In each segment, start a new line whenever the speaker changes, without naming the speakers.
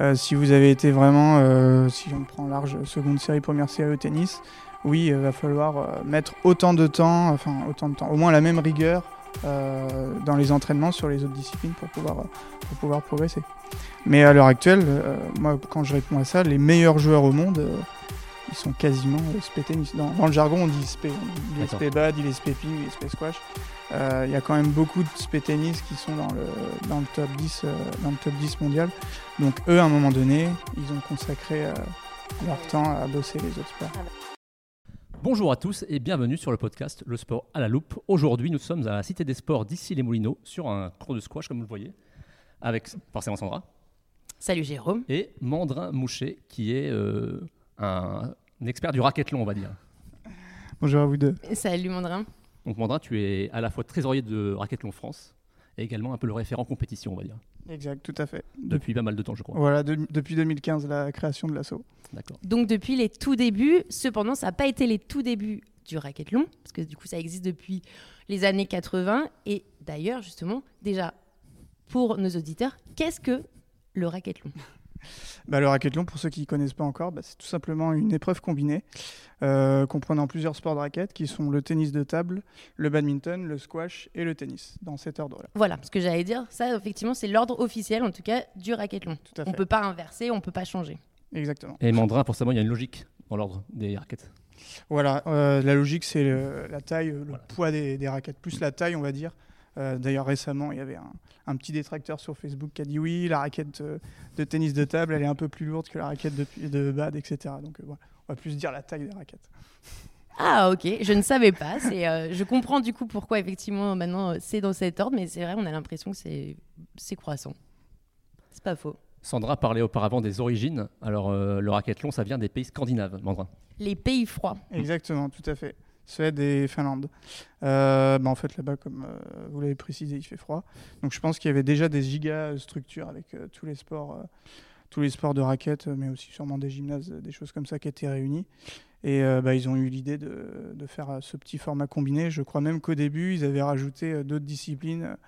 Euh, si vous avez été vraiment, euh, si on prend large seconde série, première série au tennis, oui, il va falloir euh, mettre autant de temps, enfin autant de temps, au moins la même rigueur euh, dans les entraînements sur les autres disciplines pour pouvoir, euh, pour pouvoir progresser. Mais à l'heure actuelle, euh, moi, quand je réponds à ça, les meilleurs joueurs au monde, euh, ils sont quasiment euh, SP tennis. Dans, dans le jargon, on dit SP. Il est
D'accord.
SP bad, il est SP ping, il est SP squash. Euh, Il y a quand même beaucoup de SP tennis qui sont dans le, dans le, top, 10, euh, dans le top 10 mondial. Donc eux, à un moment donné, ils ont consacré euh, leur temps à bosser les autres sports.
Bonjour à tous et bienvenue sur le podcast Le Sport à la Loupe. Aujourd'hui, nous sommes à la Cité des Sports d'ici les Moulineaux sur un cours de squash, comme vous le voyez, avec forcément Sandra
Salut Jérôme.
et Mandrin Mouchet, qui est euh, un, un expert du racquethlon, on va dire.
Bonjour à vous deux.
Salut Mandrin.
Donc Mandrin, tu es à la fois trésorier de Racquethlon France et également un peu le référent compétition, on va dire,
Exact, tout à fait.
depuis pas mal de temps, je crois.
Voilà, de- depuis 2015, la création de l'assaut.
D'accord.
Donc depuis les tout débuts, cependant ça n'a pas été les tout débuts du racquethlon, parce que du coup ça existe depuis les années 80. Et d'ailleurs justement, déjà pour nos auditeurs, qu'est-ce que le racquethlon
Bah, le racquethlon, pour ceux qui ne connaissent pas encore, bah, c'est tout simplement une épreuve combinée euh, comprenant plusieurs sports de raquettes qui sont le tennis de table, le badminton, le squash et le tennis, dans cet ordre-là.
Voilà, ce que j'allais dire, ça effectivement c'est l'ordre officiel en tout cas du racquethlon.
Tout à
On
fait.
peut pas inverser, on peut pas changer.
Exactement.
Et Mandrin, pour savoir, il y a une logique dans l'ordre des raquettes.
Voilà, euh, la logique, c'est le- la taille, le poids des, des raquettes, plus la taille, on va dire. Euh, D'ailleurs, récemment, il y avait un, un petit détracteur sur Facebook qui a dit oui, la raquette euh, de tennis de table, elle est un peu plus lourde que la raquette de, de bad, etc. Donc, euh, voilà, on va plus dire la taille des raquettes.
Ah ok, je ne savais pas. C'est, euh, je comprends du coup pourquoi effectivement maintenant c'est dans cet ordre, mais c'est vrai, on a l'impression que c'est, c'est croissant. C'est pas faux.
Sandra parlait auparavant des origines. Alors, euh, le racquethlon, ça vient des pays scandinaves, Mandrin.
Les pays froids.
Exactement, tout à fait. Suède et Finlande. Euh, bah, en fait, là-bas, comme euh, vous l'avez précisé, il fait froid. Donc je pense qu'il y avait déjà des giga structures avec euh, tous les sports, tous les sports de raquettes, mais aussi sûrement des gymnases, des choses comme ça qui étaient réunies. Et bah, ils ont eu l'idée de, faire ce petit format combiné. Je crois même qu'au début, ils avaient rajouté d'autres disciplines,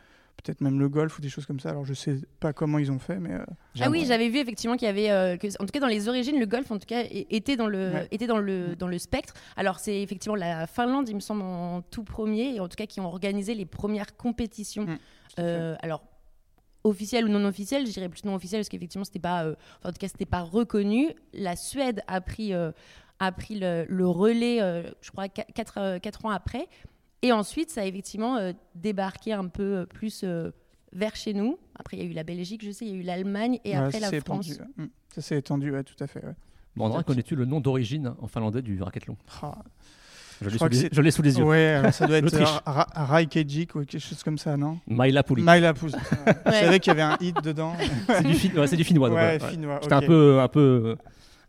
peut-être même le golf ou des choses comme ça. Alors je sais pas comment ils ont fait, mais euh,
Ah oui, j'avais vu effectivement qu'il y avait, euh, que, en tout cas dans les origines, le golf en tout cas était dans le,
Ouais.
était dans le, dans le spectre. Alors c'est effectivement la Finlande, il me semble, en tout premier, et en tout cas qui ont organisé les premières compétitions.
Mm,
Euh, alors officielles ou non officielles, je dirais plus non officielles parce qu'effectivement c'était pas, en tout cas c'était pas reconnu. La Suède a pris, a pris le, le relais, je crois 4 ans après, et ensuite ça a effectivement euh, débarqué un peu euh, plus. euh, vers chez nous. Après, il y a eu la Belgique, je sais, il y a eu l'Allemagne et après
ça
la
s'est
France.
étendu, ouais. Mm. Ça s'est étendu, ouais, tout à fait. Ok.
connais-tu le nom d'origine en finlandais du racquethlon
Ah,
Je l'ai
crois
sous,
c'est-
je l'ai sous les yeux.
Ouais, alors ça doit être Ra- Raikejik ou quelque chose comme ça, non?
Maila Puli.
Maila. Je savais qu'il y avait un hit dedans.
C'est du, fin- ouais, c'est du finnois.
ouais,
ouais, ouais.
finnois.
J'étais
ok.
un peu, un peu,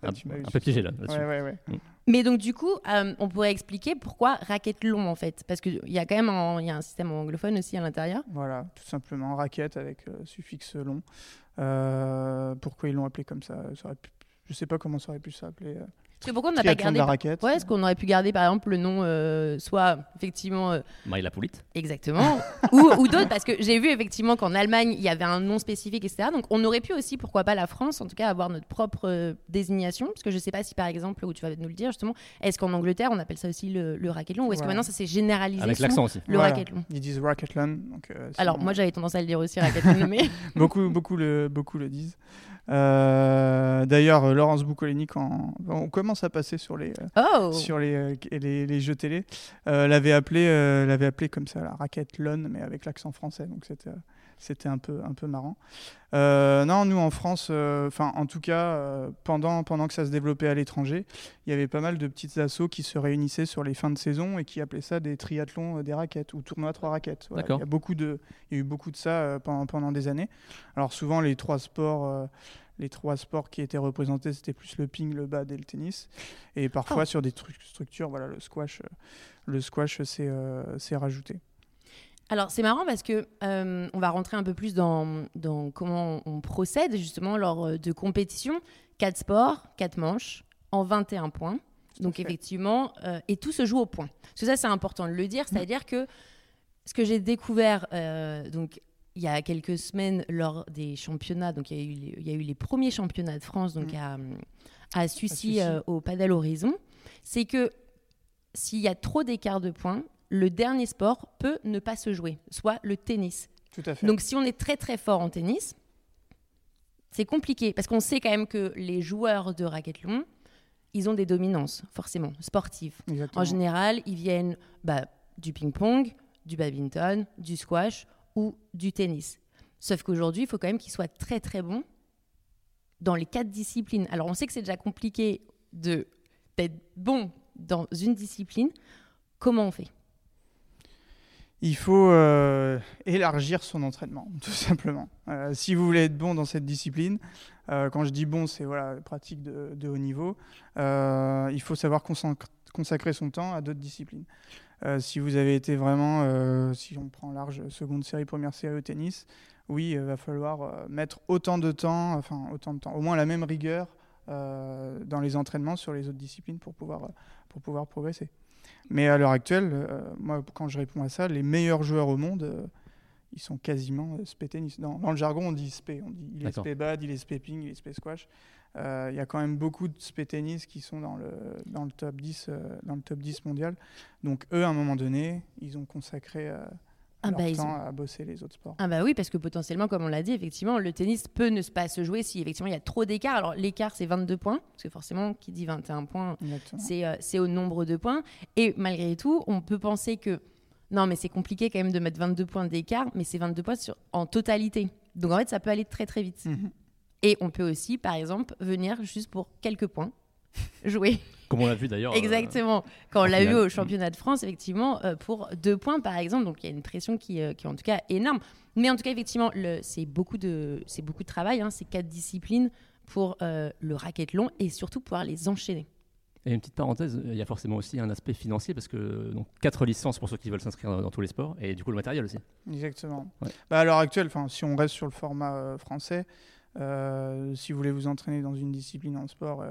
Ah,
un,
eu
un peu piégé là. là-dessus.
Ouais, ouais, ouais.
Mais donc, du coup, euh, on pourrait expliquer pourquoi racquethlon en fait. Parce qu'il y a quand même un, il y a un système anglophone aussi à l'intérieur.
Voilà, tout simplement. Raquette avec euh, suffixe long. Euh, pourquoi ils l'ont appelé comme ça, ça aurait pu- Je sais pas comment ça aurait pu s'appeler.
Parce que pourquoi on n'a pas gardé.
la raquette.
Ouais, est-ce qu'on aurait pu garder par exemple le nom, euh, soit effectivement euh,
Maila Pulit.
exactement, ou, ou d'autres, parce que j'ai vu effectivement qu'en Allemagne il y avait un nom spécifique, etc. Donc on aurait pu aussi, pourquoi pas la France, en tout cas avoir notre propre euh, désignation, parce que je sais pas si par exemple, où tu vas nous le dire justement, est-ce qu'en Angleterre on appelle ça aussi le, le racquethlon, ou est-ce que maintenant ça s'est généralisé
Avec l'accent aussi.
le
Voilà.
racquethlon
Ils disent racquethlon. Donc, euh,
Alors moi j'avais tendance à le dire aussi racquethlon, mais
beaucoup, beaucoup, le, beaucoup le disent. Euh, D'ailleurs, Laurence Boucolini, quand on commence à passer sur les, euh,
oh
sur les, euh, les, les jeux télé, euh, l'avait appelé, euh, l'avait appelé comme ça, la raquette LON, mais avec l'accent français. Donc c'était, euh, c'était un peu, un peu marrant. Euh, non, nous en France, euh, enfin en tout cas, euh, pendant, pendant que ça se développait à l'étranger, il y avait pas mal de petites assos qui se réunissaient sur les fins de saison et qui appelaient ça des triathlons euh, des raquettes ou tournois trois raquettes. Voilà.
D'accord.
Il y a beaucoup de, il y a eu beaucoup de ça euh, pendant, pendant des années. Alors souvent les trois sports. Euh, les trois sports qui étaient représentés, c'était plus le ping, le bad et le tennis. Et parfois,
Oh.
sur des trucs, structures, voilà, le squash, euh, le squash, c'est euh, c'est rajouté.
Alors c'est marrant parce que euh, on va rentrer un peu plus dans, dans comment on procède justement lors euh, de compétitions. Quatre sports, quatre manches, en 21 points. Donc effectivement, euh, et tout se joue au point. Parce que ça c'est important de le dire, c'est-à-dire que ce que j'ai découvert, euh, donc il y a quelques semaines, lors des championnats, donc il y a eu les, il y a eu les premiers championnats de France, donc
Mm.
à, à Sucy,
Sucy.
euh, au Padel Horizon, c'est que s'il y a trop d'écart de points, le dernier sport peut ne pas se jouer, soit le tennis.
Tout à fait.
Donc si on est très très fort en tennis, c'est compliqué parce qu'on sait quand même que les joueurs de racquetball, ils ont des dominances forcément sportives.
Exactement.
En général, ils viennent bah, du ping-pong, du badminton, du squash ou du tennis. Sauf qu'aujourd'hui, il faut quand même qu'ils soient très très bons dans les quatre disciplines. Alors on sait que c'est déjà compliqué de d'être bon dans une discipline. Comment on fait?
Il faut euh, élargir son entraînement, tout simplement. Euh, si vous voulez être bon dans cette discipline, euh, quand je dis bon, c'est voilà, pratique de, de haut niveau, il faut savoir consac- consacrer son temps à d'autres disciplines. Euh, si vous avez été vraiment, euh, si on prend large seconde série, première série au tennis, oui, il va falloir euh, mettre autant de temps, enfin autant de temps, au moins la même rigueur euh, dans les entraînements sur les autres disciplines pour pouvoir, euh, pour pouvoir progresser. Mais à l'heure actuelle, euh, moi, quand je réponds à ça, les meilleurs joueurs au monde, euh, ils sont quasiment euh, spé tennis. Dans, dans le jargon, on dit spé. On dit il est spé bad, il est spé ping, il est spé squash. Euh, Il y a quand même beaucoup de spé tennis qui sont dans le, dans le, top, 10, euh, dans le top 10 mondial. Donc eux, à un moment donné, ils ont consacré euh,
Ah bah,
temps
ont-
à bosser les autres sports.
Ah bah oui, parce que potentiellement, comme on l'a dit, effectivement, le tennis peut ne pas se jouer si effectivement il y a trop d'écart. Alors l'écart, c'est 22 points, parce que forcément, qui dit 21 points, c'est euh, au nombre de points. Et malgré tout, on peut penser que non, mais c'est compliqué quand même de mettre 22 points d'écart, mais c'est 22 points sur, en totalité. Donc en fait, ça peut aller très très vite.
Mhm.
Et on peut aussi, par exemple, venir juste pour quelques points jouer.
Comme on l'a vu d'ailleurs. euh,
Exactement. Quand on l'a vu au championnat de France, effectivement, euh, pour deux points, par exemple. Donc, il y a une pression qui, euh, qui est en tout cas énorme. Mais en tout cas, effectivement, c'est beaucoup, de- c'est beaucoup de travail. Hein, c'est quatre disciplines pour euh, le racket long et surtout pouvoir les enchaîner.
Et une petite parenthèse, il y a forcément aussi un aspect financier parce que donc quatre licences pour ceux qui veulent s'inscrire dans, dans tous les sports et du coup le matériel aussi.
Exactement.
Ouais.
Bah, à l'heure actuelle, si on reste sur le format euh, français, euh, si vous voulez vous entraîner dans une discipline en sport euh,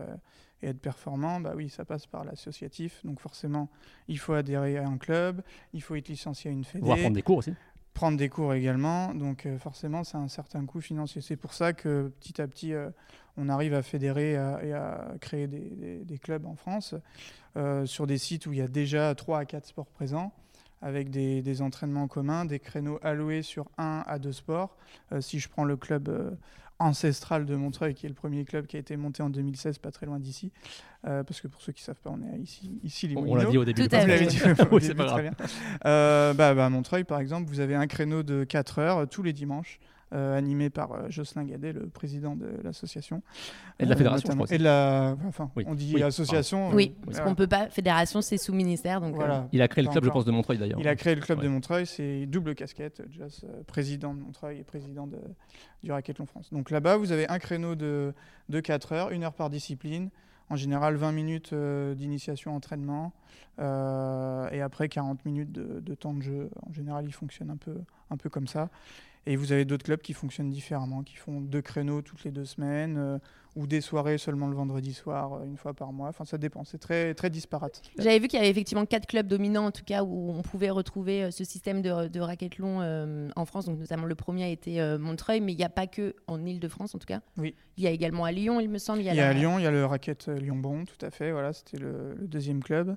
et être performant, bah oui, ça passe par l'associatif. Donc forcément, il faut adhérer à un club, il faut être licencié à une fédé,
Voire prendre des cours aussi.
prendre des cours également. Donc euh, forcément, c'est un certain coût financier. C'est pour ça que petit à petit, euh, on arrive à fédérer et à, et à créer des, des- des clubs en France sur des sites où il y a déjà 3 à 4 sports présents avec des, des entraînements communs, des créneaux alloués sur 1 à 2 sports. Si je prends le club ancestral de Montreuil, qui est le premier club qui a été monté en 2016, pas très loin d'ici, euh, parce que pour ceux qui ne savent pas, on est ici, ici les
On, l'a dit au début.
Tout
du
à
Vous
fait.
l'avez dit
Oui,
début,
pas
très
grave.
bien. Euh, bah, bah, à Montreuil, par exemple, vous avez un créneau de 4 heures euh, tous les dimanches, euh, animé par euh, Jocelyn Gadet, le président de l'association.
Et de la
Euh,
fédération, je crois.
Et de la. Enfin,
Oui.
on dit
Oui,
association.
Oui,
euh,
parce
voilà.
qu'on peut pas. Fédération, c'est sous ministère. Donc, euh,
Voilà.
Il a créé le club, je pense, de Montreuil d'ailleurs.
Il a créé le club de. Montreuil, c'est double casquette, Joss, euh, président de Montreuil et président de, du Racquethlon France. Donc là-bas, vous avez un créneau de, de 4 heures, une heure par discipline, en général 20 minutes euh, d'initiation entraînement, euh, et après 40 minutes de, de temps de jeu. En général, il fonctionne un peu, un peu comme ça. Et vous avez d'autres clubs qui fonctionnent différemment, qui font deux créneaux toutes les deux semaines, euh, ou des soirées seulement le vendredi soir, euh, une fois par mois. Enfin, ça dépend, c'est très, très disparate.
J'avais vu qu'il y avait effectivement quatre clubs dominants, en tout cas, où on pouvait retrouver euh, ce système de, de racquethlon euh, en France. Donc, notamment, le premier a été euh, Montreuil, mais il n'y a pas que en Ile-de-France, en tout cas.
Oui.
Il y a également à Lyon, il me semble. Il y a,
Il y a
la-
à Lyon, il y a le racket Lyon-Bon, tout à fait. Voilà, c'était le, le deuxième club.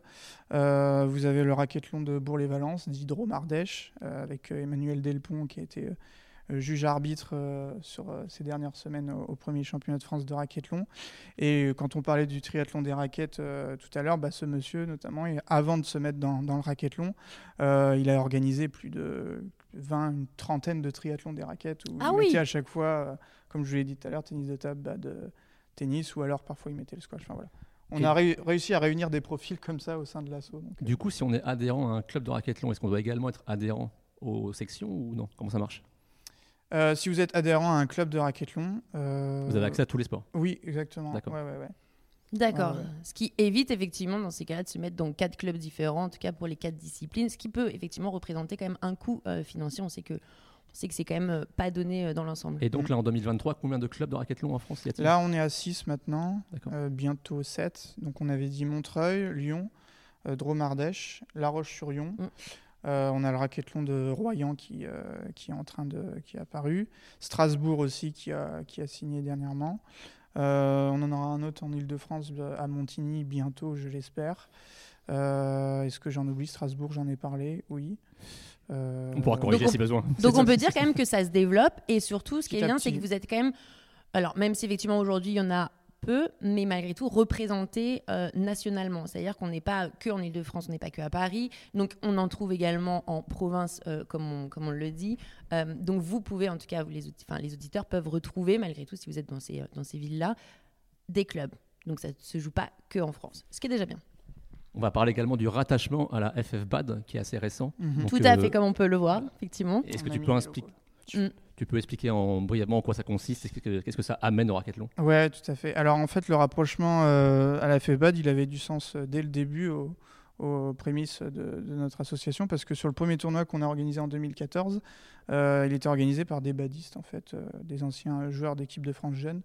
Vous avez le racquethlon de Bourg-les-Valences, d'Hydro-Mardèche, avec Emmanuel Delpont qui a été euh, euh, juge arbitre euh, sur euh, ces dernières semaines au, au premier championnat de France de racquethlon. Et quand on parlait du triathlon des raquettes euh, tout à l'heure, bah, ce monsieur notamment, et avant de se mettre dans, dans le racquethlon, euh, il a organisé plus de 20, une trentaine de triathlons des raquettes où
Ah
il
oui.
mettait à chaque fois, euh, comme je vous l'ai dit tout à l'heure, tennis de table, bah, de tennis, ou alors parfois il mettait le squash. Enfin, voilà. On a réu- réussi à réunir des profils comme ça au sein de euh,
Du coup, si on est adhérent à un club de racquethlon, est-ce qu'on doit également être adhérent aux sections ou non? Comment ça marche?
Euh, si vous êtes adhérent à un club de racquethlon, euh,
Vous avez accès à tous les sports.
Oui, exactement.
D'accord.
Ouais, ouais, ouais.
D'accord.
Ouais, ouais.
Ce qui évite effectivement dans ces cas-là de se mettre dans quatre clubs différents, en tout cas pour les quatre disciplines, ce qui peut effectivement représenter quand même un coût euh, financier. On sait que, on sait que c'est quand même euh, pas donné dans l'ensemble.
Et donc là, en 2023, combien de clubs de racquethlon en France y a-t-il?
Là, on est à 6 maintenant,
D'accord.
euh, bientôt 7. Donc, on avait dit Montreuil, Lyon, euh, Dromardèche, La Roche-sur-Yon,
Mm.
Euh, on a le racquethlon de Royan qui, euh, qui est en train de qui est apparu. Strasbourg aussi qui a, qui a signé dernièrement. Euh, on en aura un autre en Ile-de-France à Montigny bientôt, je l'espère. Est-ce que j'en oublie Strasbourg, j'en ai parlé, oui.
on pourra corriger si besoin.
Donc on peut dire quand même que ça se développe et surtout ce qui est bien, c'est que vous êtes quand même. Alors même si effectivement aujourd'hui il y en a peu, mais malgré tout représenté euh, nationalement. C'est-à-dire qu'on n'est pas que en Ile-de-France, on n'est pas que à Paris. Donc on en trouve également en province, euh, comme, on, comme on le dit. Euh, donc vous pouvez, en tout cas, vous, les, les auditeurs peuvent retrouver, malgré tout, si vous êtes dans ces, dans ces villes-là, des clubs. Donc ça ne se joue pas que en France, ce qui est déjà bien.
On va parler également du rattachement à la FFBAD, qui est assez récent.
Mhm. Tout à fait, comme on peut le voir, effectivement.
Est-ce que tu peux expliquer tu peux expliquer en, brièvement en quoi ça consiste Qu'est-ce que ça amène au racquethlon
Ouais, tout à fait. Alors en fait, le rapprochement euh, à la FEBAD, il avait du sens euh, dès le début aux prémices de, notre association parce que sur le premier tournoi qu'on a organisé en 2014, euh, il était organisé par des badistes en fait, des anciens joueurs d'équipe de France Jeune,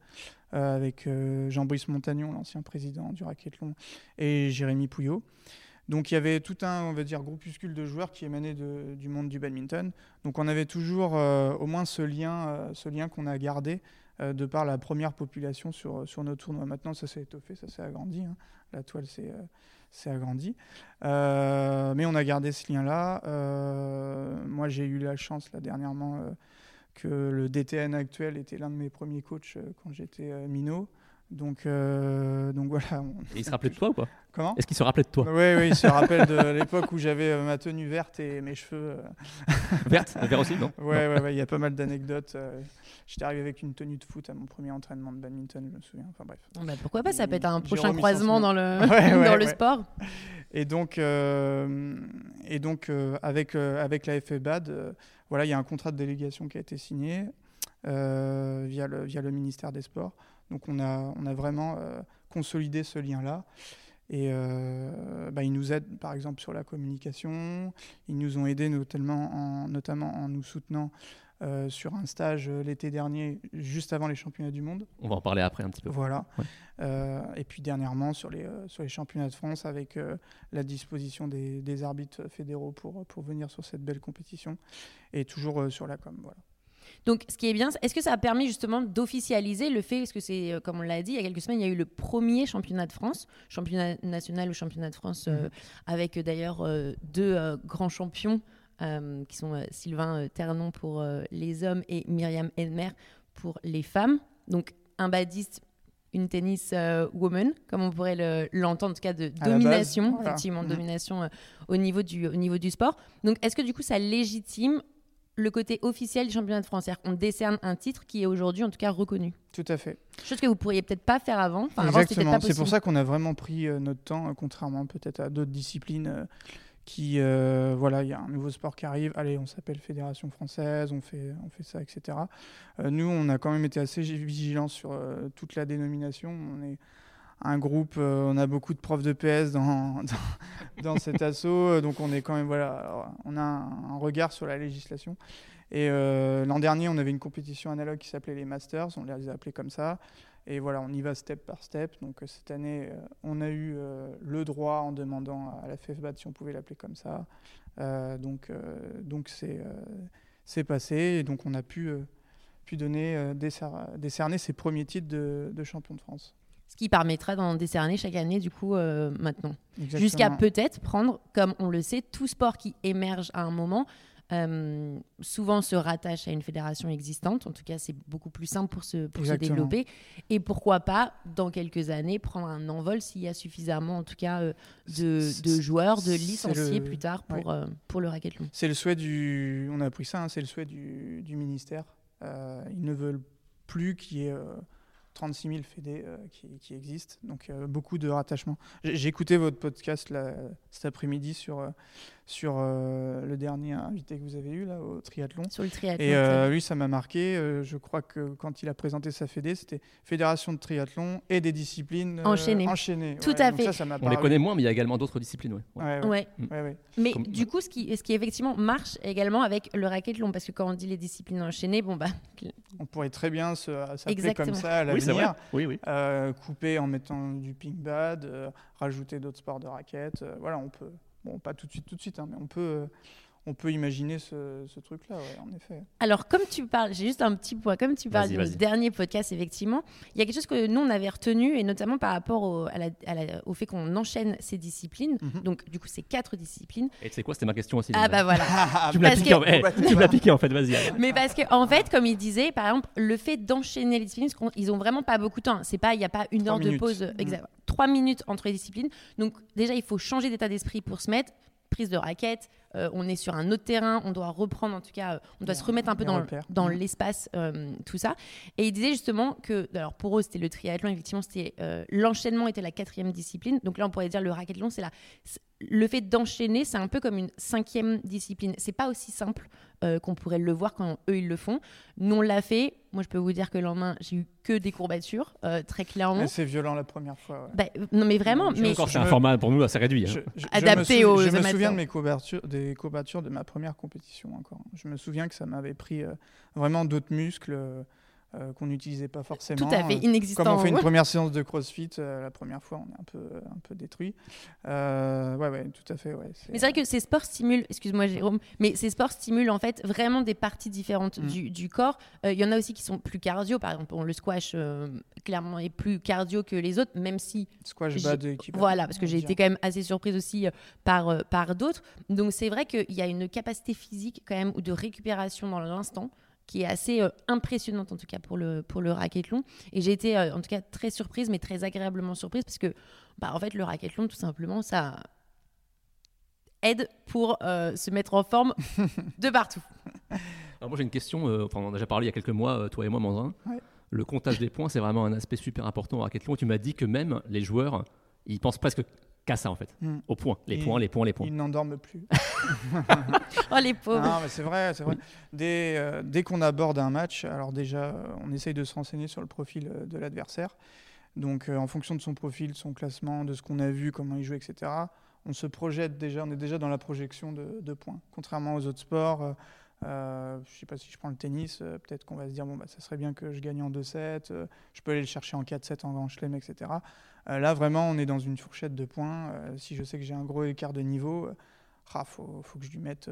avec Jean-Brice Montagnon, l'ancien président du racquethlon, et Jérémy Pouillot. Donc il y avait tout un, on va dire, groupuscule de joueurs qui émanaient du monde du badminton. Donc on avait toujours euh, au moins ce lien, euh, ce lien qu'on a gardé euh, de par la première population sur, sur nos tournois. Maintenant ça s'est étoffé, ça s'est agrandi. Hein. La toile s'est agrandie. mais on a gardé ce lien-là. moi j'ai eu la chance là dernièrement que le DTN actuel était l'un de mes premiers coachs quand j'étais minot. Donc, euh, donc voilà.
il se rappelait de toi ou pas?
Comment?
Est-ce qu'il se rappelait de toi?
Oui, oui, il se rappelle de l'époque où j'avais euh, ma tenue verte et mes cheveux.
Euh, verte? Vert aussi, non?
Oui, ouais, ouais, il y a pas mal d'anecdotes. J'étais arrivé avec une tenue de foot à mon premier entraînement de badminton, je me souviens. Enfin bref.
Bah, pourquoi pas Ça peut être un prochain croisement dans le, dans le sport.
Et donc, et donc avec, avec la FEBAD, voilà, il y a un contrat de délégation qui a été signé via, le, via le ministère des Sports. Donc on a, on a vraiment euh, consolidé ce lien-là. Et euh, bah, ils nous aident par exemple sur la communication. Ils nous ont aidés notamment en, notamment en nous soutenant euh, sur un stage l'été dernier, juste avant les championnats du monde.
On va en parler après un petit peu.
Voilà. et puis dernièrement sur les, sur les championnats de France avec la disposition des, des, arbitres fédéraux pour, pour venir sur cette belle compétition. Et toujours sur la com. Voilà.
Donc, ce qui est bien, est-ce que ça a permis justement d'officialiser le fait, parce que c'est, euh, comme on l'a dit, il y a quelques semaines, il y a eu le premier championnat de France, championnat national ou championnat de France, euh, mhm. avec euh, d'ailleurs deux grands champions, qui sont Sylvain Ternon pour les hommes et Myriam Edmer pour les femmes. Donc, un badiste une tennis woman, comme on pourrait l'entendre, en tout cas de domination, effectivement, mhm. domination au, niveau du, au niveau du sport. Donc, est-ce que du coup, ça légitime le côté officiel du championnat de France. C'est-à-dire qu'on décerne un titre qui est aujourd'hui en tout cas reconnu.
Tout à fait.
Chose que vous pourriez peut-être pas faire avant.
Exactement. C'est pour ça qu'on a vraiment pris euh, notre temps, euh, contrairement peut-être à d'autres disciplines. Euh, qui voilà il y a un nouveau sport qui arrive allez on s'appelle fédération française on fait on fait ça etc nous on a quand même été assez vigilants sur toute la dénomination on est un groupe, euh, on a beaucoup de profs de PS dans, dans, cet assaut, euh, donc on est quand même, voilà, on a un, regard sur la législation. Et euh, l'an dernier, on avait une compétition analogue qui s'appelait les Masters, on les a appelés comme ça. Et voilà, on y va step par step. Donc cette année, on a eu le droit en demandant à la FFBAT si on pouvait l'appeler comme ça. donc donc c'est passé et donc on a pu, pu donner, décerner ses premiers titres de, de champion de France
ce qui permettra d'en décerner chaque année du coup euh, maintenant. Jusqu'à peut-être prendre, comme on le sait, tout sport qui émerge à un moment, euh, souvent se rattache à une fédération existante. En tout cas, c'est beaucoup plus simple pour se, pour se développer. Et pourquoi pas, dans quelques années, prendre un envol s'il y a suffisamment, en tout cas, euh, de, de, joueurs, de licenciés plus tard pour, pour le racquetball.
C'est le souhait du... On a appris ça, hein, c'est le souhait du, du ministère. ils ne veulent plus qu'il y ait 36 000 fédés qui, qui, existent, donc euh, beaucoup de rattachements. J'ai écouté votre podcast là, cet après-midi sur, euh, sur euh, le dernier invité que vous avez eu là, au triathlon.
Sur le triathlon.
Et lui, ça m'a marqué. je crois que quand il a présenté sa fédé, c'était Fédération de triathlon et des disciplines
enchaînées.
enchaînées.
Tout à fait.
Ça, On les connaît moins, mais il y a également d'autres disciplines.
Ouais. Ouais. ouais. Mais du coup, ce qui, ce qui effectivement marche également avec le racquethlon, parce que quand on dit les disciplines enchaînées, bon bah.
On pourrait très bien s'appeler comme ça à la
oui, oui.
Euh, couper en mettant du ping pad, euh, rajouter d'autres sports de raquettes. Euh, voilà, on peut, Bon, pas tout de suite, tout de suite, hein, mais on peut, euh, on peut imaginer ce, ce truc-là, ouais, en effet.
Alors, comme tu parles, j'ai juste un petit point, comme tu parles du
vas-y.
dernier podcast, effectivement, il y a quelque chose que nous, on avait retenu, et notamment par rapport au, à la- à la- au fait qu'on enchaîne ces disciplines.
Mhm.
Donc, du coup, c'est quatre disciplines.
Et tu sais quoi, c'était ma question aussi.
Ah, bah voilà.
tu me l'as
parce
piqué,
que-
en... eh,
Bah,
tu me l'as piqué en fait, vas-y. alors.
Mais parce que en fait, comme il disait, par exemple, le fait d'enchaîner les disciplines, parce ils ont vraiment pas beaucoup de temps. C'est pas, il n'y a pas une
Trois
heure de pause,
Mm.
exact. Trois minutes entre les disciplines. Donc déjà, il faut changer d'état d'esprit pour se mettre. Prise de raquette, euh, on est sur un autre terrain, on doit reprendre en tout cas, euh, on doit se remettre un peu dans, dans
Mm.
l'espace, euh, tout ça. Et il disait justement que, alors pour eux, c'était le triathlon, effectivement, c'était l'enchaînement était la quatrième discipline. Donc là, on pourrait dire le racquethlon, c'est la, le fait d'enchaîner, c'est un peu comme une cinquième discipline. C'est pas aussi simple euh, qu'on pourrait le voir quand eux ils le font. Nous on l'a fait. Moi, je peux vous dire que le lendemain, j'ai eu que des courbatures, euh, très clairement.
C'est violent la première fois. ouais.
Bah, euh, non, mais vraiment.
Je
Mais
Encore, c'est
je
un
me-
format pour nous assez réduit. hein.
Je, je- je
Adapté
me sou-
aux
Je me souviens de mes courbatures, des courbatures de ma première compétition encore. Je me souviens que ça m'avait pris euh, vraiment d'autres muscles euh, qu'on n'utilisait pas forcément.
tout à fait
Euh,
inexistant.
Comme on fait une première séance de CrossFit, euh, la première fois, on est un peu, un peu détruit. Euh, ouais, ouais, tout à fait. Ouais,
Mais c'est vrai que ces sports stimulent, excuse-moi Jérôme, mais ces sports stimulent en fait vraiment des parties différentes
Mm.
du, du corps. Euh, Il y en a aussi qui sont plus cardio, par exemple, bon, le squash euh, clairement est plus cardio que les autres, même si
squash bas de équipe.
Voilà, parce que j'ai été quand même assez surprise aussi euh, par, euh, par d'autres. Donc c'est vrai qu'il y a une capacité physique quand même ou de récupération dans l'instant qui est assez euh, impressionnante en tout cas pour le, pour le racquethlon. Et j'ai été euh, en tout cas très surprise, mais très agréablement surprise parce que bah, en fait le racquethlon tout simplement ça aide pour euh, se mettre en forme de partout.
Alors moi j'ai une question, euh, enfin, on en a déjà parlé il y a quelques mois, euh, toi et moi.
Ouais.
Le comptage des points, c'est vraiment un aspect super important au racquethlon. Tu m'as dit que même les joueurs, ils pensent presque qu'à ça en fait,
Mm.
au point, les points, les points, les points.
Ils n'endorment plus.
Oh les pauvres.
Non, mais c'est vrai, c'est vrai. Dès, euh, dès qu'on aborde un match, alors déjà, on essaye de se renseigner sur le profil euh, de l'adversaire. Donc, euh, en fonction de son profil, de son classement, de ce qu'on a vu, comment il joue, etc., on se projette déjà, on est déjà dans la projection de, de points. Contrairement aux autres sports, euh, euh, je sais pas si je prends le tennis, euh, peut-être qu'on va se dire, bon, bah, ça serait bien que je gagne en 2-7, euh, je peux aller le chercher en 4-7 en grand chelem, etc. Là, vraiment, on est dans une fourchette de points. Si je sais que j'ai un gros écart de niveau, euh, ah, faut, que je lui mette,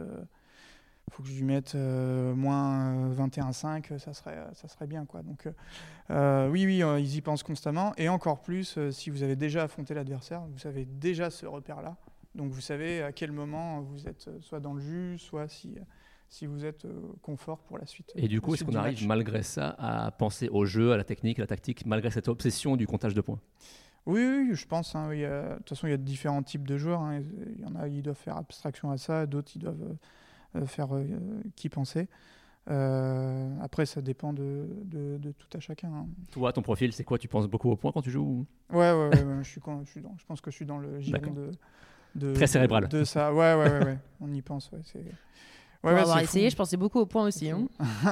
moins euh, 21,5, ça serait, ça serait bien. Quoi. Donc, oui, oui, ils y pensent constamment. Et encore plus, si vous avez déjà affronté l'adversaire, vous avez déjà ce repère-là. Donc, vous savez à quel moment vous êtes soit dans le jus, soit si, si vous êtes euh, confort pour la suite.
Et du coup, est-ce qu'on arrive
match.
malgré ça à penser au jeu, à la technique, à la tactique, malgré cette obsession du comptage de points?
Oui, je pense. hein, De toute façon, il y a différents types de joueurs. hein. Il y en a, ils doivent faire abstraction à ça, d'autres, ils doivent euh, euh, faire euh, qu'y penser. Euh, après, ça dépend de, de- de tout à chacun. hein.
Toi, ton profil, c'est quoi? Tu penses beaucoup aux points quand tu joues ou-
Ouais, ouais, ouais, ouais, je, suis, con- je, suis dans- je pense que je suis dans le giron de, de-
Très cérébral.
De, ça. Ouais, ouais, ouais, ouais. On y pense. Ouais, c'est... Ouais, ouais,
avoir essayé,
fou.
je pensais beaucoup aux points aussi.
C'est
hein.
fou.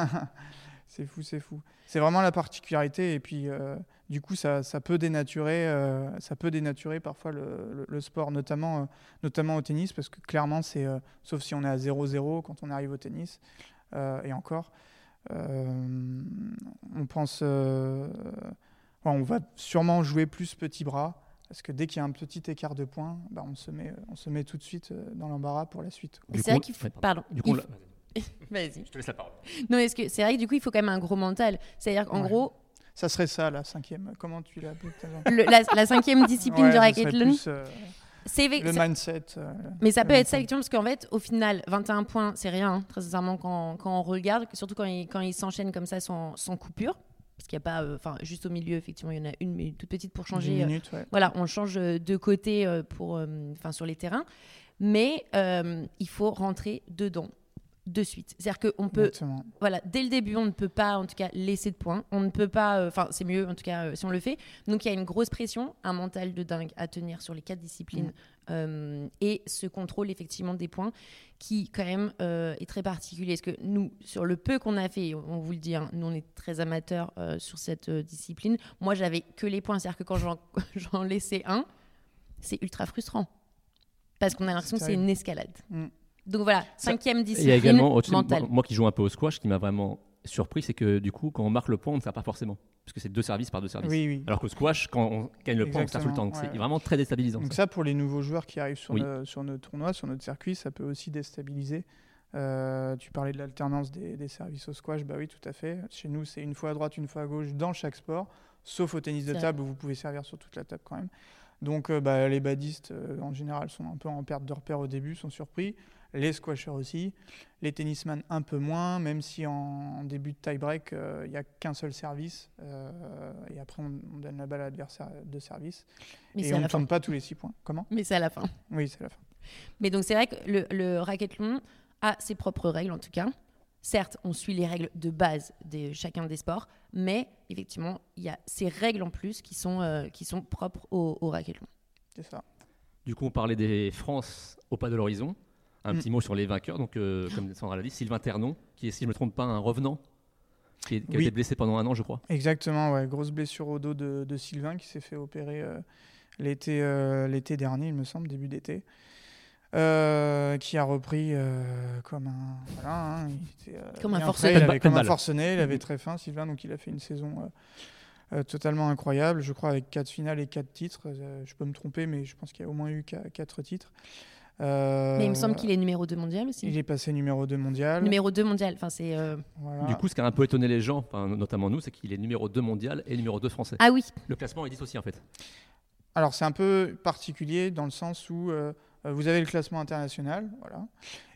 c'est fou, c'est fou. C'est vraiment la particularité. Et puis, euh, du coup, ça, ça peut dénaturer, euh, ça peut dénaturer parfois le, le- le sport, notamment, euh, notamment au tennis, parce que clairement, c'est, sauf si on est à 0-0 quand on arrive au tennis, et encore, on pense, on va sûrement jouer plus petit bras. Parce que dès qu'il y a un petit écart de points, bah, on, se met, on se met tout de suite euh, dans l'embarras pour la suite.
C'est vrai qu'il faut. Pardon.
Du coup,
Il Vas-y.
je te laisse la parole.
Non, est-ce que c'est vrai que du coup, il faut quand même un gros mental. C'est-à-dire qu'en
Ouais.
gros,
Ça serait ça, la cinquième. Comment tu l'as appelé
le- la, la cinquième discipline
Ouais,
du
plus, euh,
c'est
le
ça-
mindset. euh,
Mais ça peut être ça, effectivement, parce qu'en fait, au final, 21 points, c'est rien, hein, très sincèrement, quand, quand on regarde, surtout quand ils quand ils s'enchaînent comme ça sans, sans coupure. Parce qu'il n'y a pas, euh, enfin, juste au milieu, effectivement, il y en a une, mais une toute petite pour changer. euh,
minutes, ouais.
voilà, on change euh, de côté pour, enfin, sur les terrains. Mais il faut rentrer dedans de suite. C'est-à-dire qu'on peut
Exactement.
voilà, dès le début, on ne peut pas, en tout cas, laisser de points. On ne peut pas, euh, enfin, c'est mieux, en tout cas, euh, si on le fait. Donc, il y a une grosse pression, un mental de dingue à tenir sur les quatre disciplines
Mm.
Euh, et ce contrôle, effectivement, des points qui, quand même, euh, est très particulier. Parce que nous, sur le peu qu'on a fait, on vous le dit, hein, nous, on est très amateurs euh, sur cette euh, discipline. Moi, j'avais que les points. C'est-à-dire que quand j'en, j'en laissais un, c'est ultra frustrant. Parce qu'on a l'impression que c'est une escalade.
Mm.
Donc voilà, cinquième
Et
discipline
il y a également,
mentale.
moi qui joue un peu au squash, qui m'a vraiment surpris, c'est que du coup, quand on marque le point, on ne sert pas forcément. Parce que c'est deux services par deux services.
Oui, oui.
Alors qu'au squash, quand on gagne le point, on sert tout le temps. C'est
ouais.
vraiment très déstabilisant.
Donc
ça.
ça, pour les nouveaux joueurs qui arrivent sur,
Oui.
nos, sur nos tournois, sur notre circuit, ça peut aussi déstabiliser. Euh, tu parlais de l'alternance des, des services au squash, bah oui, tout à fait. Chez nous, c'est une fois à droite, une fois à gauche dans chaque sport, sauf au tennis de table où vous pouvez servir sur toute la table quand même. Donc euh, bah, les badistes, euh, en général, sont un peu en perte de repère au début, sont surpris. Les squashers aussi. Les tennisman un peu moins, même si en, en début de tie-break, euh, il n'y a qu'un seul service. euh, et après, on, on donne la balle à l'adversaire de service.
Mais
et
à
on ne
fin.
tourne pas tous les six points. Comment?
Mais c'est à la fin.
Oui, c'est la fin.
Mais donc c'est vrai que le, le racquethlon a ses propres règles en tout cas. Certes, on suit les règles de base de chacun des sports, mais effectivement, il y a ces règles en plus qui sont, euh, qui sont propres au, au racquethlon.
C'est ça.
Du coup, on parlait des France au pas de l'horizon. Un
Mm.
petit mot sur les vainqueurs. Donc, euh, comme Sandra l'a dit, Sylvain Ternon, qui est, si je ne me trompe pas, un revenant, qui, est- qui a
Oui.
été blessé pendant un an, je crois.
Exactement, ouais. Grosse blessure au dos de, de Sylvain qui s'est fait opérer euh, l'été euh, l'été dernier, il me semble, début d'été. Euh, qui a repris euh, comme un voilà, hein, il était, euh,
Comme un
bien
forcené.
il avait comme
pas
un forcené, il avait très faim Sylvain donc il a fait une saison euh, euh, totalement incroyable je crois avec quatre finales et quatre titres Euh, je peux me tromper mais je pense qu'il y a au moins eu qua- quatre titres Euh,
Mais il me semble qu'il est numéro 2 mondial aussi.
il est passé numéro 2 mondial
Numéro 2 mondial. Enfin, c'est. euh,
Voilà.
Du coup, ce qui a un peu étonné les gens, enfin, notamment nous, c'est qu'il est numéro 2 mondial et numéro 2 français.
Ah oui,
Le classement est dissocié en fait.
Alors c'est un peu particulier dans le sens où euh, vous avez le classement international, voilà,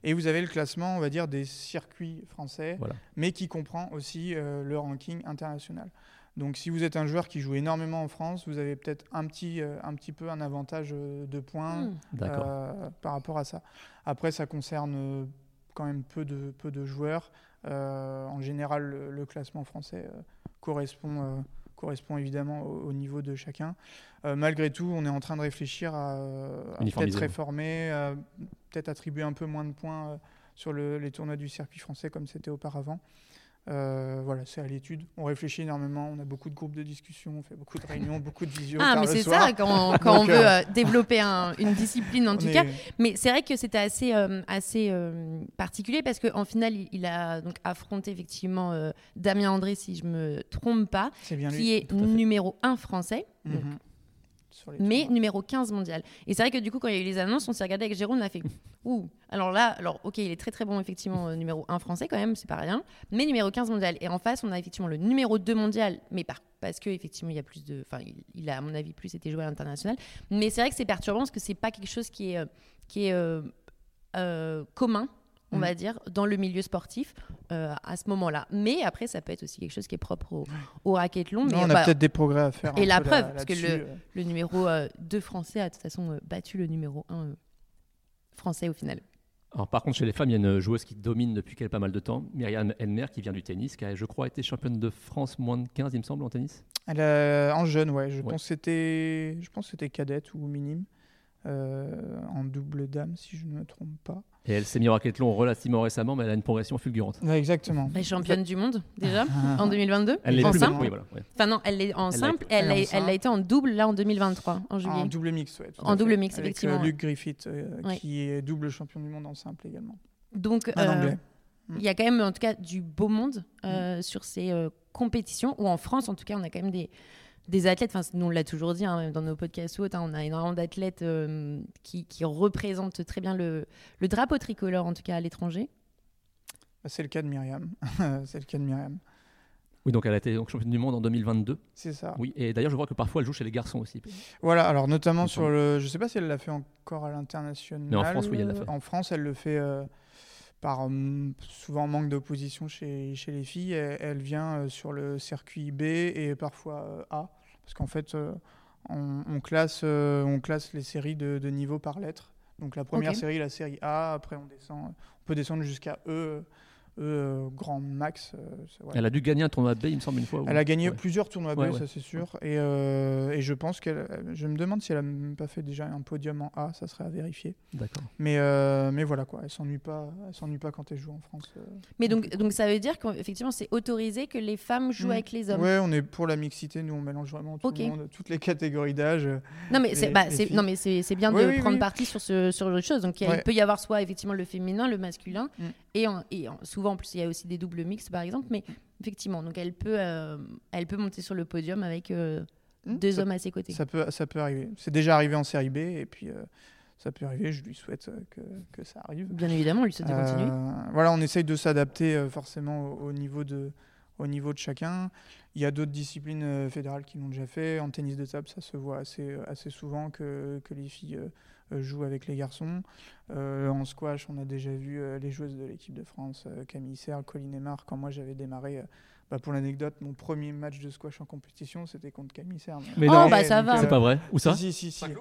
et vous avez le classement, on va dire, des circuits français,
Voilà.
mais qui comprend aussi euh, le ranking international. Donc si vous êtes un joueur qui joue énormément en France, vous avez peut-être un petit, euh, un petit peu un avantage euh, de points
Hmm.
Euh, par rapport à ça. Après, ça concerne quand même peu de, peu de joueurs. Euh, en général, le, le classement français euh, correspond, euh, correspond évidemment au, au niveau de chacun. Euh, malgré tout, on est en train de réfléchir à, à peut-être réformer, à peut-être attribuer un peu moins de points euh, sur le- les tournois du circuit français comme c'était auparavant. Euh, voilà, c'est à l'étude. On réfléchit énormément, on a beaucoup de groupes de discussion, on fait beaucoup de réunions, beaucoup de visio.
Ah, mais c'est ça quand, quand on
Donc,
veut
euh,
euh, développer un- une discipline en
On
tout
est-
cas. Mais c'est vrai que c'était assez, euh, assez euh, particulier parce qu'en finale, il, il a donc affronté effectivement euh, Damien André, si je me trompe pas,
bien lui.
qui est numéro 1 français.
Mhm.
Mais numéro 15 mondial. Et c'est vrai que du coup, quand il y a eu les annonces, on s'est regardé avec Jérôme, on a fait Ouh, alors là, alors ok, il est très très bon, effectivement, euh, numéro 1 français quand même, c'est pas rien, mais numéro 15 mondial. Et en face, on a effectivement le numéro 2 mondial, mais par, parce que effectivement, il y a plus de. Enfin, il, il a, à mon avis, plus été joué à l'international. Mais c'est vrai que c'est perturbant parce que c'est pas quelque chose qui est, euh, qui est euh, euh, commun. On
Mm.
va dire, dans le milieu sportif euh, à ce moment-là. Mais après, ça peut être aussi quelque chose qui est propre au, au racquethlon.
On a
bah,
peut-être des progrès à faire.
et la preuve,
là-
parce que
là-dessus, euh.
le numéro euh, 2 français a de toute façon euh, battu le numéro 1 euh, français au final.
Alors, par contre, chez les femmes, il y a une joueuse qui domine depuis qu'elle pas mal de temps, Myriam Elmer, qui vient du tennis, qui a, je crois, été championne de France moins de 15, il me semble, en tennis.
Elle a- en jeune, ouais. Je
Ouais.
pense que c'était, je pense que c'était cadette ou minime, euh, en double dame, si je ne me trompe pas.
Et elle s'est mise au racquethlon relativement récemment, mais elle a une progression fulgurante.
Ouais, exactement.
Elle est championne du monde déjà
Ah.
en 2022
Elle n'est
en
plus
simple.
mais- oui, voilà, ouais.
Enfin non, elle est en
Elle
simple. Elle
est en
elle
simple.
été en double là en 2023 en juillet.
En double mix, ouais.
En double
fait.
mix,
Avec,
effectivement,
euh,
ouais.
Luc Griffith, euh,
Ouais.
qui est double champion du monde en simple également.
Donc euh,
anglais.
il y a quand même en tout cas du beau monde euh, sur ces euh, compétitions. Ou en France, en tout cas, on a quand même des des athlètes, enfin nous on l'a toujours dit hein, dans nos podcasts ou autres, hein, on a énormément d'athlètes euh, qui, qui représentent très bien le, le drapeau tricolore, en tout cas à l'étranger.
Bah, C'est le cas de Myriam. c'est le cas de Myriam.
Oui, donc elle a été donc, championne du monde en 2022.
C'est ça.
Oui, et d'ailleurs, je vois que parfois elle joue chez les garçons aussi.
Voilà, alors notamment sur le. Je sais pas si elle l'a fait encore à l'international.
Mais en France, oui, elle l'a fait.
En France, elle le fait euh, par hum, souvent manque d'opposition chez, chez les filles. Elle, elle vient euh, sur le circuit B et parfois euh, A. Parce qu'en fait, euh, on, on classe, euh, on classe les séries de, de niveau par lettre. Donc la première série, la série A, après on descend. On peut descendre jusqu'à E euh, grand max. euh.
Elle a dû gagner un tournoi B, il me semble, une fois. ou-
Elle a gagné
Ouais.
plusieurs tournois B,
Ouais,
ça c'est sûr. Et, euh, et je pense qu'elle. Je me demande si elle a même pas fait déjà un podium en A, ça serait à vérifier.
D'accord.
Mais, euh, mais voilà quoi, elle s'ennuie pas, elle s'ennuie pas quand elle joue en France. euh.
Mais donc, donc ça veut dire qu'effectivement c'est autorisé que les femmes jouent
Mm.
avec les hommes.
Ouais, on est pour la mixité, nous on mélange vraiment tout le monde, toutes les catégories d'âge.
Non mais c'est bah, non mais c'est c'est bien
Oui,
de
oui,
prendre
oui.
parti sur ce sur autre chose. Donc il peut y avoir soit effectivement le féminin, le masculin,
Mm.
et, en- et en- souvent souvent. En plus, il y a aussi des doubles mixtes, par exemple. Mais effectivement, donc elle peut, euh, elle peut monter sur le podium avec euh,
Hmm,
deux
ça-
hommes à ses côtés.
Ça peut, ça peut arriver. C'est déjà arrivé en série B et puis euh, ça peut arriver. Je lui souhaite que, que ça arrive.
Bien évidemment, on lui souhaite de continuer.
Voilà, on essaye de s'adapter forcément au, au niveau de, au niveau de chacun. Il y a d'autres disciplines fédérales qui l'ont déjà fait. En tennis de table, ça se voit assez, assez souvent que, que les filles euh, jouent avec les garçons. Euh, en squash, on a déjà vu euh, les joueuses de l'équipe de France, Camille Serre, Colline Aymar. Quand moi j'avais démarré, bah, pour l'anecdote, mon premier match de squash en compétition, c'était contre Camille Serre.
Mais
Oh,
non,
bah, ça va.
euh,
c'est pas vrai. Où ça
si, si, si, si.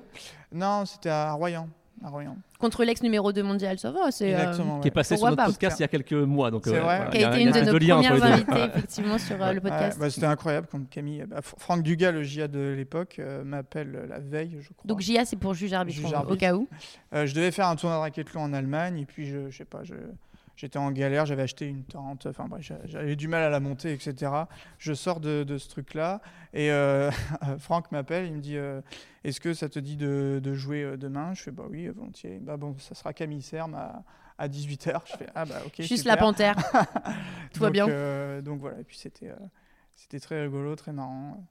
Non, c'était à Royan. À Royan.
Contre l'ex numéro 2 mondial, ça va. C'est, euh,
Exactement.
Qui est
ouais.
passé sur notre
pas
podcast il y a quelques mois. Donc,
C'est
euh,
vrai.
voilà,
qui a
a-
été une
a
de nos premières invitées, effectivement, sur euh, le podcast.
Ouais, bah, c'était incroyable contre Camille. Bah, F- Franck Dugas, le GIA de l'époque, euh, m'appelle euh, la veille, je crois.
Donc JA, c'est pour juge arbitre,
Juge
au cas où.
Euh, je devais faire un tournoi de racquetball en Allemagne et puis je, je sais pas, je, j'étais en galère, j'avais acheté une tente, enfin bref, j'a- j'avais du mal à la monter, etc. Je sors de, de ce truc-là et euh, Franck m'appelle, il me dit euh, Est-ce que ça te dit de, de jouer euh, demain? Je fais Bah oui, volontiers. Bah bon, ça sera Camille Serme à, à 18h. Je fais Ah bah ok.
Juste
super.
la panthère. Tout va bien.
euh, donc voilà, et puis c'était, euh, c'était très rigolo, très marrant.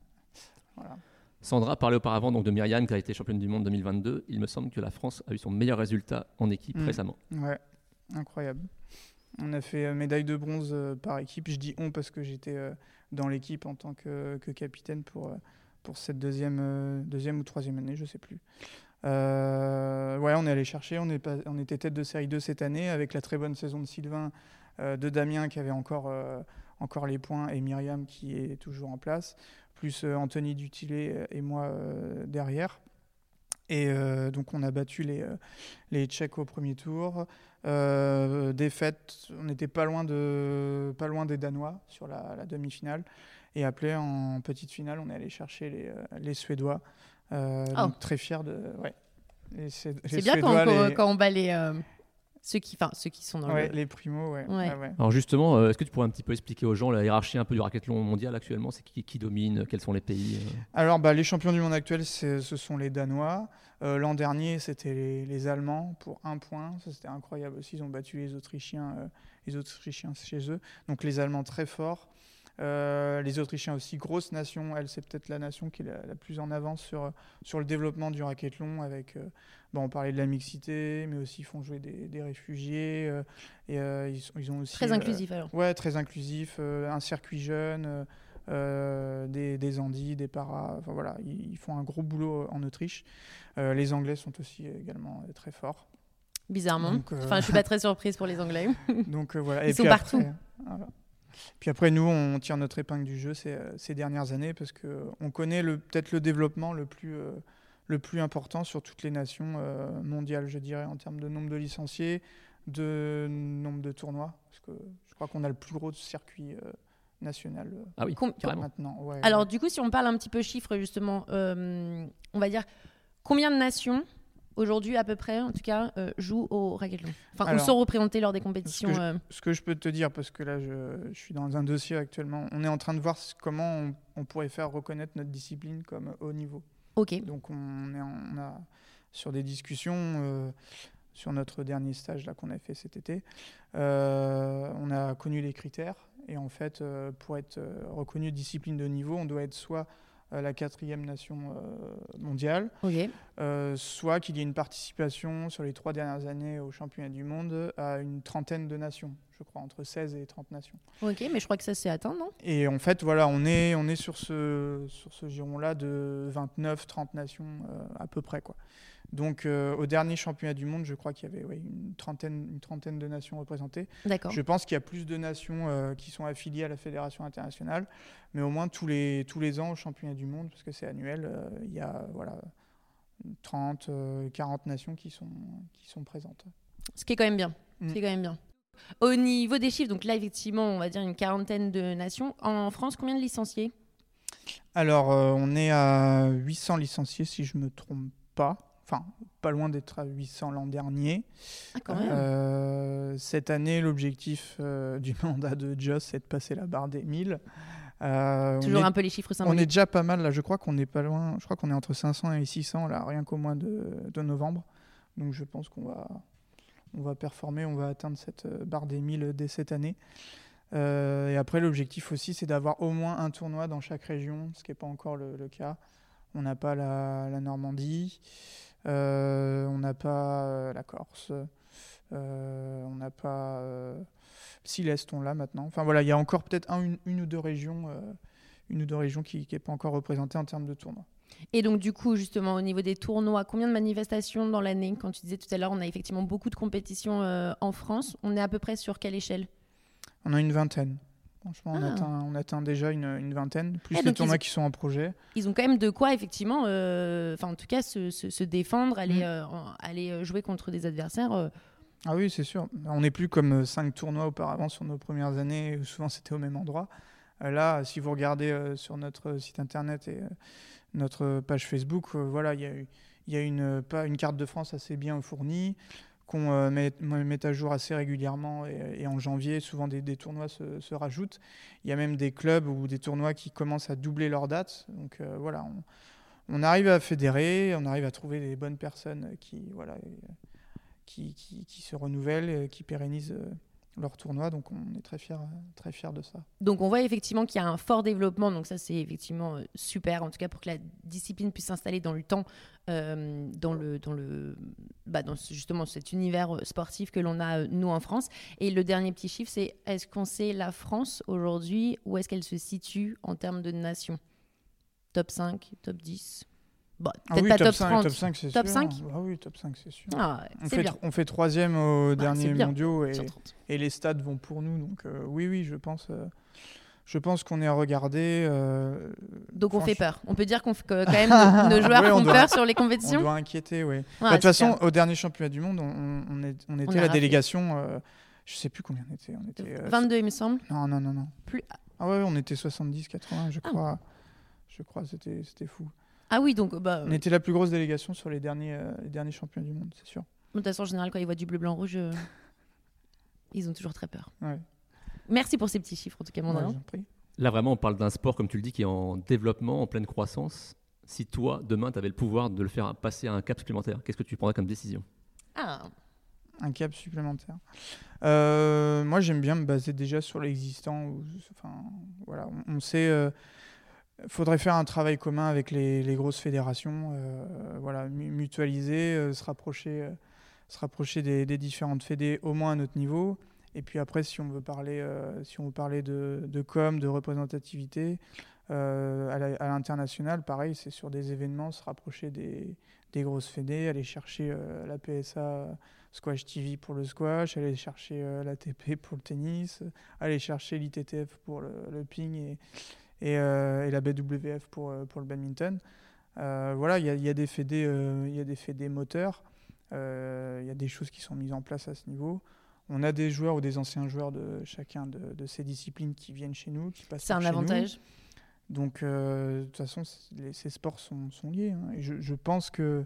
Voilà.
Sandra parlait auparavant donc, de Myriam qui a été championne du monde 2022. Il me semble que la France a eu son meilleur résultat en équipe
Mm.
récemment.
Ouais, incroyable. On a fait euh, médaille de bronze euh, par équipe. Je dis on parce que j'étais euh, dans l'équipe en tant que, capitaine pour, pour cette deuxième, deuxième ou troisième année, je sais plus. Ouais, on est allé chercher. On, était tête de série 2 cette année avec la très bonne saison de Sylvain, de Damien qui avait encore, encore les points et Myriam qui est toujours en place, plus Anthony Dutillet et moi derrière. Et euh, donc on a battu les, euh, les Tchèques au premier tour. Euh, défaite, on n'était pas loin de pas loin des Danois sur la, la demi-finale. Et après en petite finale, on est allé chercher les, les Suédois. Euh,
Oh.
Donc très fier de ouais.
C'est bien quand, on-
les-
quand on bat les, ceux, qui, enfin, ceux qui sont dans
ouais,
le...
les primos, ouais.
Ouais.
Alors justement, euh, est-ce que tu pourrais un petit peu expliquer aux gens la hiérarchie un peu du racquethlon mondial actuellement? C'est qui, qui domine? Quels sont les pays euh?
Alors, bah, les champions du monde actuels, c'est- ce sont les Danois. Euh, L'an dernier, c'était les, les Allemands pour un point. Ça, c'était incroyable aussi. Ils ont battu les Autrichiens, euh, les Autrichiens chez eux. Donc, les Allemands très forts. Euh, les Autrichiens aussi, grosse nation. Elle, c'est peut-être la nation qui est la, la plus en avance sur, sur le développement du racquethlon. Avec, euh, bon, on parlait de la mixité, mais aussi ils font jouer des, des réfugiés. euh, et ils, ont aussi
Très inclusif alors.
Ouais, très inclusif, un circuit jeune, des, des Andis, des paras. Enfin, voilà, ils, ils font un gros boulot en Autriche. Les Anglais sont aussi également très forts.
Bizarrement.
Donc,
Enfin, je suis pas très surprise pour les Anglais.
Donc voilà.
Ils
Et
sont
puis
partout.
après, voilà. Puis après, nous, on tire notre épingle du jeu ces, euh, ces dernières années parce que on connaît peut-être le développement le plus, euh, le plus important sur toutes les nations euh, mondiales, je dirais, en termes de nombre de licenciés, de nombre de tournois. Parce que je crois qu'on a le plus gros circuit euh, national euh,
Ah oui, carrément.
maintenant. Ouais,
Alors,
ouais.
du coup, si on parle un petit peu chiffres, justement, euh, on va dire combien de nations, aujourd'hui à peu près, en tout cas, euh, jouent au racquetball Enfin,
Alors,
ou sont représentées lors des compétitions. euh,
Ce que je peux te dire, parce que là, je, je suis dans un dossier actuellement, on est en train de voir comment on, on pourrait faire reconnaître notre discipline comme haut niveau.
Ok.
Donc on, est en- on a sur des discussions euh, sur notre dernier stage là qu'on a fait cet été, euh, on a connu les critères et en fait euh, pour être euh, reconnu discipline de niveau, on doit être soit euh, la quatrième nation euh, mondiale, euh, soit qu'il y ait une participation sur les trois dernières années au championnat du monde à une trentaine de nations, je crois entre 16 et 30 nations.
Ok, mais je crois que ça c'est atteint, non?
Et en fait, voilà, on est, on est sur ce, sur ce giron-là de 29-30 nations euh, à peu près. Quoi. Donc, euh, au dernier championnat du monde, je crois qu'il y avait ouais, une, trentaine, une trentaine de nations représentées.
D'accord.
Je pense qu'il y a plus de nations euh, qui sont affiliées à la Fédération internationale, mais au moins tous les, tous les ans au championnat du monde, parce que c'est annuel, il y a voilà, 30, euh, 40 nations qui sont, qui sont présentes.
Ce qui est quand même bien.
Mm.
Ce qui est quand même bien. Au niveau des chiffres, donc là, effectivement, on va dire une quarantaine de nations. En France, combien de licenciés?
Alors, euh, on est à 800 licenciés, si je me trompe pas. Enfin, pas loin d'être à 800 l'an dernier.
Ah, quand même.
Euh, cette année, l'objectif euh, du mandat de Joss, c'est de passer la barre des 1000. Euh, on
Toujours
est-
un peu les chiffres
on est
symboliques.
déjà pas mal là, je crois qu'on est pas loin, je crois qu'on est entre 500 et 600 là, rien qu'au mois de, de novembre. Donc je pense qu'on va, on va performer, on va atteindre cette barre des 1000 dès cette année. et après, l'objectif aussi, c'est d'avoir au moins un tournoi dans chaque région, ce qui n'est pas encore le, cas. On n'a pas la, Normandie, on n'a pas la Corse, on n'a pas si l'Est, on l'a maintenant. Enfin voilà, il y a encore peut-être une, ou deux régions, euh, une ou deux régions qui n'est pas encore représentée en termes de tournois.
Et donc, du coup, justement, au niveau des tournois, combien de manifestations dans l'année? Quand tu disais tout à l'heure, on a effectivement beaucoup de compétitions euh, en France. On est à peu près sur quelle échelle?
On a une vingtaine. Franchement, on, ah. atteint, on, atteint, déjà une, une vingtaine, plus les tournois qui sont en projet.
Ils ont quand même de quoi, effectivement, euh, enfin, en tout cas, se, se, défendre, aller, mm. aller jouer contre des adversaires
ah oui, c'est sûr. On n'est plus comme euh, cinq tournois auparavant sur nos premières années, où souvent c'était au même endroit. Euh, là, si vous regardez euh, sur notre site internet et notre page Facebook, voilà, il y a, a une, carte de France assez bien fournie qu'on met, met, à jour assez régulièrement et, en janvier, souvent des, tournois se, rajoutent. Il y a même des clubs ou des tournois qui commencent à doubler leurs dates. Donc voilà, on, arrive à fédérer, on arrive à trouver les bonnes personnes qui, qui, se renouvellent, qui pérennisent euh, leur tournoi. Donc on est très fiers, très fiers de ça.
Donc on voit effectivement qu'il y a un fort développement. Donc ça c'est effectivement euh, super, en tout cas pour que la discipline puisse s'installer dans le temps, euh, dans, le, dans, le, bah, dans justement cet univers sportif que l'on a nous en France. Et le dernier petit chiffre, c'est est-ce qu'on sait la France aujourd'hui, où est-ce qu'elle se situe en termes de nation? Top 5, top 10
ah oui, top, 5, top 5, c'est sûr. 5 ah oui, top 5, c'est sûr.
Ah
on, fait, on fait troisième au bah, dernier mondiaux et, et, les stades vont pour nous. Donc euh, oui, oui, je pense, euh, je pense qu'on est à regarder. Euh,
donc on fait peur. On peut dire qu'on que quand même nos, joueurs font peur sur les compétitions. On
doit inquiéter, oui. Bah, de toute façon, au dernier championnat du monde, on, on, est, on était la délégation. je sais plus combien on était. On était
22, il me semble.
Non, non, non, non.
Plus.
Ah ouais, on était 70, 80, je crois. Je crois, c'était fou.
Ah oui, donc. Bah,
on était la plus grosse délégation sur les derniers, euh, les derniers champions du monde, c'est sûr.
De toute façon, en général, quand ils voient du bleu, blanc, rouge, euh, ils ont toujours très peur.
Ouais.
Merci pour ces petits chiffres, en tout cas, mon
ouais,
Là, vraiment, on parle d'un sport, comme tu le dis, qui est en développement, en pleine croissance. Si toi, demain, tu avais le pouvoir de le faire passer à un cap supplémentaire, qu'est-ce que tu prendrais comme décision?
Ah
un cap supplémentaire. Euh, moi, j'aime bien me baser déjà sur l'existant. Enfin, voilà, on, sait, faudrait faire un travail commun avec les, grosses fédérations, euh, voilà, mutualiser, euh, se rapprocher, euh, se rapprocher des, différentes fédés au moins à notre niveau. Et puis après, si on veut parler, si on veut parler de, com, de représentativité, à l'international, pareil, c'est sur des événements, se rapprocher des, des grosses fédés, aller chercher la PSA Squash TV pour le squash, aller chercher l'ATP pour le tennis, aller chercher l'ITTF pour le, le ping et, euh, et, la BWF pour, euh, pour le badminton. Euh, voilà, il y, y, a des fédés, il y a des fédés moteurs, il y a des choses qui sont mises en place à ce niveau. On a des joueurs ou des anciens joueurs de chacun de, de ces disciplines qui viennent chez nous, qui passent
C'est un avantage.
Donc, de toute façon, ces sports sont, sont liés. Hein. Et je, je, pense que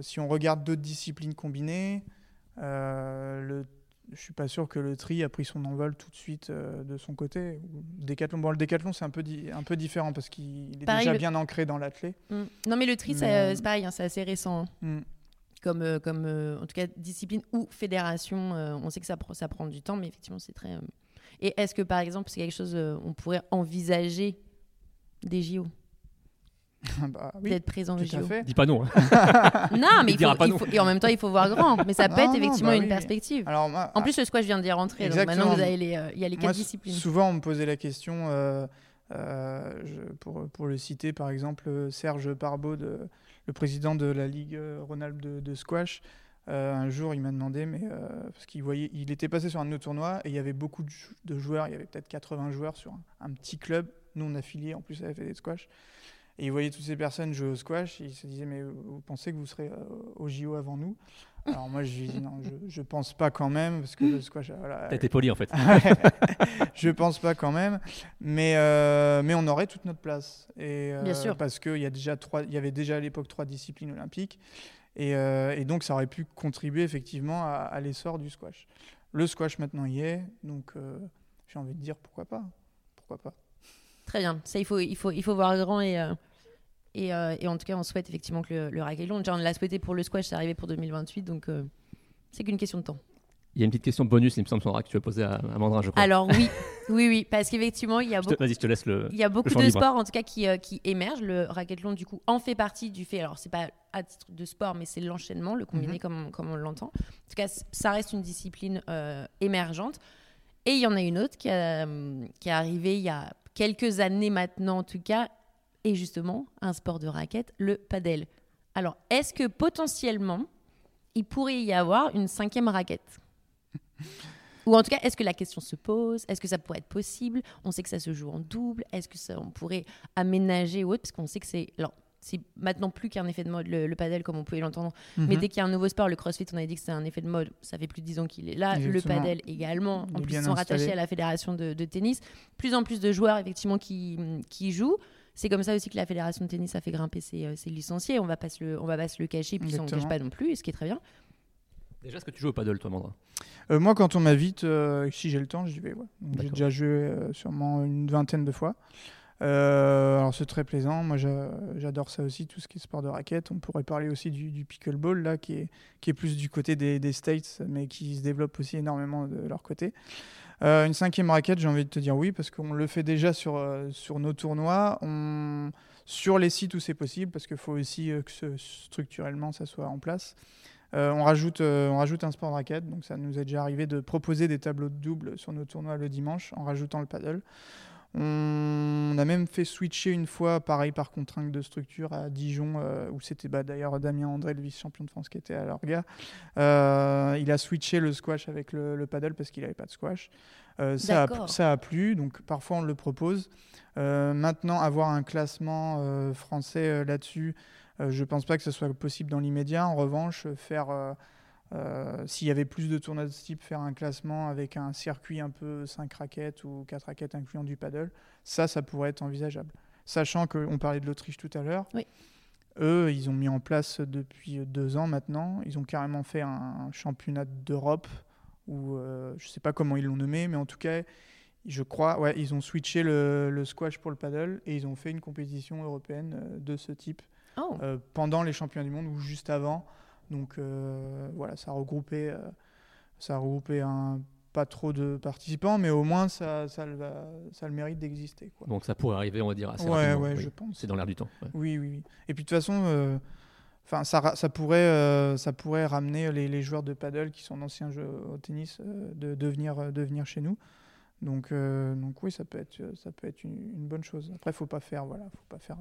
si on regarde d'autres disciplines combinées, le je suis pas sûr que le tri a pris son envol tout de suite euh, de son côté. Décathlon, bon, le décathlon c'est un peu, un peu différent parce qu'il est déjà bien ancré dans l'athlète.
Mm. Non mais le tri euh, c'est pareil, hein, c'est assez récent. Hein.
Mm.
Comme, euh, comme en tout cas discipline ou fédération, on sait que ça, ça prend du temps, mais effectivement c'est très. Et est-ce que par exemple c'est quelque chose on pourrait envisager des JO
bah,
d'être présent au JO.
Dis pas non.
Hein. non, mais il, faut, et en même temps, il faut voir grand. Mais ça peut être effectivement bah une perspective.
Alors,
en plus, le squash vient d'y rentrer. Donc maintenant, vous avez les, euh, il y a les quatre disciplines.
Souvent, on me posait la question, euh, euh, pour, pour, le citer, par exemple, Serge Parbeau, le président de la Ligue Rhône-Alpes de, squash. un jour, il m'a demandé, mais parce qu'il voyait, il était passé sur un de nos tournois et il y avait beaucoup de, joueurs, il y avait peut-être 80 joueurs sur un, petit club, non affilié en plus à la Fédé de squash. Et il voyait toutes ces personnes jouer au squash. Et il se disait, mais vous pensez que vous serez euh, au JO avant nous? Alors moi, je lui dit, non, je, ne pense pas quand même. Parce que le squash. Voilà,
T'as été poli en fait.
je pense pas quand même. Mais, euh, mais on aurait toute notre place. Et,
euh, Bien sûr.
Parce qu'il y, a déjà trois, il y avait déjà à l'époque trois disciplines olympiques. Et, et, donc, ça aurait pu contribuer effectivement à, à l'essor du squash. Le squash maintenant y est. Donc, j'ai envie de dire, pourquoi pas Pourquoi pas
Très bien. Ça, il faut, il faut, il faut voir grand et, euh, et, en tout cas, on souhaite effectivement que le, le Déjà, on l'a souhaité pour le squash, c'est arrivé pour 2028. Donc, euh, C'est qu'une question de temps.
Il y a une petite question bonus, il me semble, Sandra, que tu as posée à, à Mandrin, je crois.
Alors oui, oui, oui, parce qu'effectivement, il y a
Je te-
beaucoup.
Vas-y, je te laisse le.
Il y a beaucoup
champ
de
libre.
sports en tout cas qui, euh, qui émergent. Le racquethlon du coup en fait partie du fait. Alors c'est pas à titre de sport, mais c'est l'enchaînement, le combiné
Mhm.
comme, comme on l'entend. En tout cas, ça reste une discipline euh, émergente. Et il y en a une autre qui, a, hum, qui est arrivée il y a quelques années maintenant en tout cas, et justement un sport de raquette, le padel. Alors est-ce que potentiellement il pourrait y avoir une cinquième raquette? Ou en tout cas, est-ce que la question se pose? Est-ce que ça pourrait être possible? On sait que ça se joue en double. Est-ce que ça, on pourrait aménager ou autre? Parce qu'on sait que c'est. Alors, c'est maintenant plus qu'un effet de mode, le, le padel, comme on pouvait l'entendre. Mais
Mhm.
dès qu'il y a un nouveau sport, le crossfit, on avait dit que c'est un effet de mode. Ça fait plus de 10 ans qu'il est là. Le padel également. En plus, ils sont rattachés à la fédération de, de tennis. Plus en plus de joueurs, effectivement, qui, qui jouent. C'est comme ça aussi que la fédération de tennis a fait grimper ses, euh, ses licenciés. On va pas se le, on va pas se le cacher, puis on ne
Exactement.
cache pas non plus, ce qui est très bien.
Déjà, est-ce que tu joues au paddle, toi, Mandrin
Euh, moi, quand on m'invite, euh, si j'ai le temps, j'y vais. ouais. J'ai déjà joué euh, sûrement une vingtaine de fois. Euh, alors c'est très plaisant. Moi, j'a- j'adore ça aussi, tout ce qui est sport de raquette. On pourrait parler aussi du, du pickleball là, qui est qui est plus du côté des, des States, mais qui se développe aussi énormément de leur côté. Euh, une cinquième raquette, j'ai envie de te dire oui, parce qu'on le fait déjà sur euh, sur nos tournois, sur les sites où c'est possible, parce qu'il faut aussi euh, que ce- structurellement ça soit en place. On, rajoute, on rajoute un sport de raquette, donc ça nous est déjà arrivé de proposer des tableaux de double sur nos tournois le dimanche en rajoutant le paddle. On a même fait switcher une fois, pareil par contrainte de structure, à Dijon, euh, où c'était bah, d'ailleurs Damien André, le vice-champion de France, qui était à l'orga. Euh, il a switché le squash avec le, le paddle parce qu'il n'avait pas de squash. Euh, ça, a, ça a plu, donc parfois on le propose. Maintenant, avoir un classement français là-dessus, je pense pas que ce soit possible dans l'immédiat. En revanche, faire, euh, s'il y avait plus de tournois de ce type, faire un classement avec un circuit un peu 5 raquettes ou 4 raquettes incluant du paddle, ça, ça pourrait être envisageable. Sachant qu'on parlait de l'Autriche tout à l'heure.
Oui.
Eux, ils ont mis en place depuis deux ans maintenant, ils ont carrément fait un championnat d'Europe, où euh, je sais pas comment ils l'ont nommé, mais en tout cas, je crois, ouais, ils ont switché le, le squash pour le paddle et ils ont fait une compétition européenne euh, de ce type
Oh,
euh, pendant les championnats du monde ou juste avant. Donc euh, voilà, ça a regroupé, euh, ça un, pas trop de participants, mais au moins ça, le- ça a le mérite d'exister.
Donc ça pourrait arriver, on va dire, assez
Ouais,
rapidement.
ouais,
oui.
je pense.
C'est dans l'air du temps. ouais.
Oui, oui, oui. Et puis de toute façon, euh, ça, ra- ça, pourrait, euh, ça pourrait ramener les, les joueurs de paddle qui sont d'anciens jeux au tennis euh, de, de, venir, de venir chez nous. Donc, donc oui, ça peut être, ça peut être une, une bonne chose. Après, faut pas faire, voilà, faut pas faire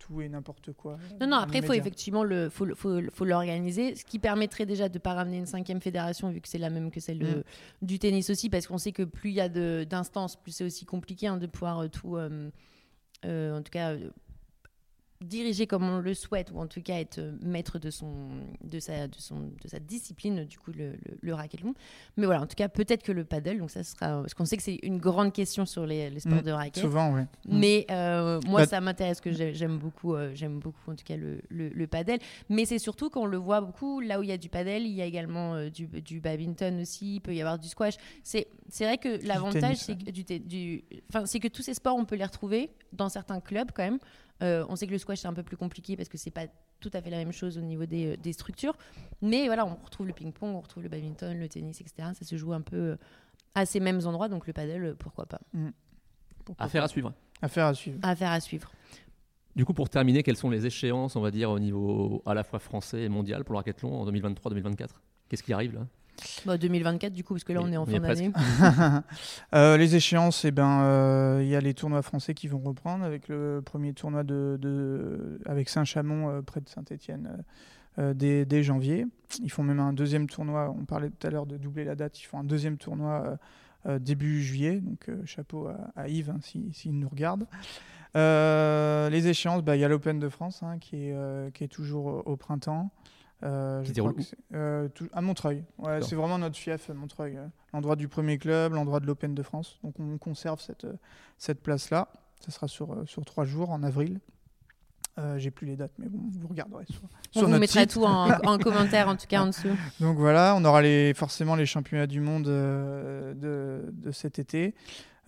tout et n'importe quoi. euh,
Non, non, après, il faut effectivement le, faut, faut, faut l'organiser, ce qui permettrait déjà de ne pas ramener une cinquième fédération, vu que c'est la même que celle de-
Mm.
du tennis aussi, parce qu'on sait que plus il y a de- d'instances, plus c'est aussi compliqué hein, de pouvoir euh, tout, euh, euh, en tout cas, euh, diriger comme on le souhaite, ou en tout cas être euh, maître de, son, de, sa, de, son, de sa discipline, du coup, le, le, le racquetball. Mais voilà, en tout cas, peut-être que le paddle, donc ça sera. Parce qu'on sait que c'est une grande question sur les, les sports
Mm.
de raquette.
Souvent, oui.
Mais euh, moi,
Bah-
ça m'intéresse que j'ai- j'aime beaucoup, euh, j'aime beaucoup en tout cas le, le, le padel. Mais c'est surtout qu'on le voit beaucoup, là où il y a du padel, il y a également euh, du, du badminton aussi, il peut y avoir du squash. C'est c'est vrai que l'avantage, c'est que, du, du, enfin, c'est que tous ces sports, on peut les retrouver dans certains clubs quand même. Euh, on sait que le squash, c'est un peu plus compliqué parce que c'est pas tout à fait la même chose au niveau des, euh, des structures. Mais voilà, on retrouve le ping-pong, on retrouve le badminton, le tennis, etc. Ça se joue un peu euh, à ces mêmes endroits, donc le padel, euh, pourquoi pas.
Pourquoi
Affaire
pas.
à suivre.
Affaire à suivre.
Affaire à suivre.
Du coup, pour terminer, quelles sont les échéances, on va dire, au niveau à la fois français et mondial pour le racquethlon en 2023-2024 Qu'est-ce qui arrive là?
Bah, 2024 du coup, parce que là on est en fin d'année.
Euh, les échéances, eh ben, euh, il y a les tournois français qui vont reprendre avec le premier tournoi de, de- avec Saint-Chamond euh, près de Saint-Étienne dès, dès janvier. Ils font même un deuxième tournoi. On parlait tout à l'heure de doubler la date. Ils font un deuxième tournoi euh, euh, début juillet. Donc euh, chapeau à, à Yves hein, si- s'il nous regarde. Euh, les échéances, bah, il y a l'Open de France hein, qui, est, euh, qui est toujours au, au printemps. Euh,
Qui déroule
crois que c'est- euh, tout- à Montreuil. Ouais, c'est vraiment notre fief, Montreuil. euh, l'endroit du premier club, l'endroit de l'Open de France. Donc on conserve cette, euh, cette place-là. Ça sera sur, euh, sur trois jours en avril. Euh, J'ai plus les dates, mais bon, vous regarderez sur,
On
sur
vous
notre
mettra
site.
tout en, en commentaire en tout cas en dessous.
Donc voilà, on aura les, forcément les championnats du monde euh, de, de cet été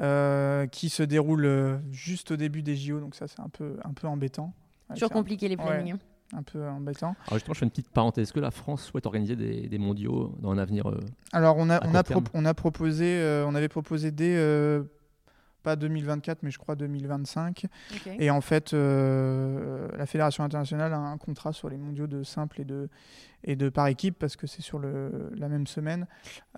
euh, qui se déroulent euh, juste au début des JO. Donc ça, c'est un peu, un peu embêtant. Ouais,
Toujours
un-
compliqué les
ouais. Un peu embêtant.
Alors justement, je fais une petite parenthèse. Est-ce que la France souhaite organiser des, des mondiaux dans un avenir euh,
Alors on a, on a proposé, euh, on avait proposé dès euh, pas 2024, mais je crois 2025.
Ok.
Et en fait, euh, la fédération internationale a un contrat sur les mondiaux de simple et de et de par équipe parce que c'est sur le, la même semaine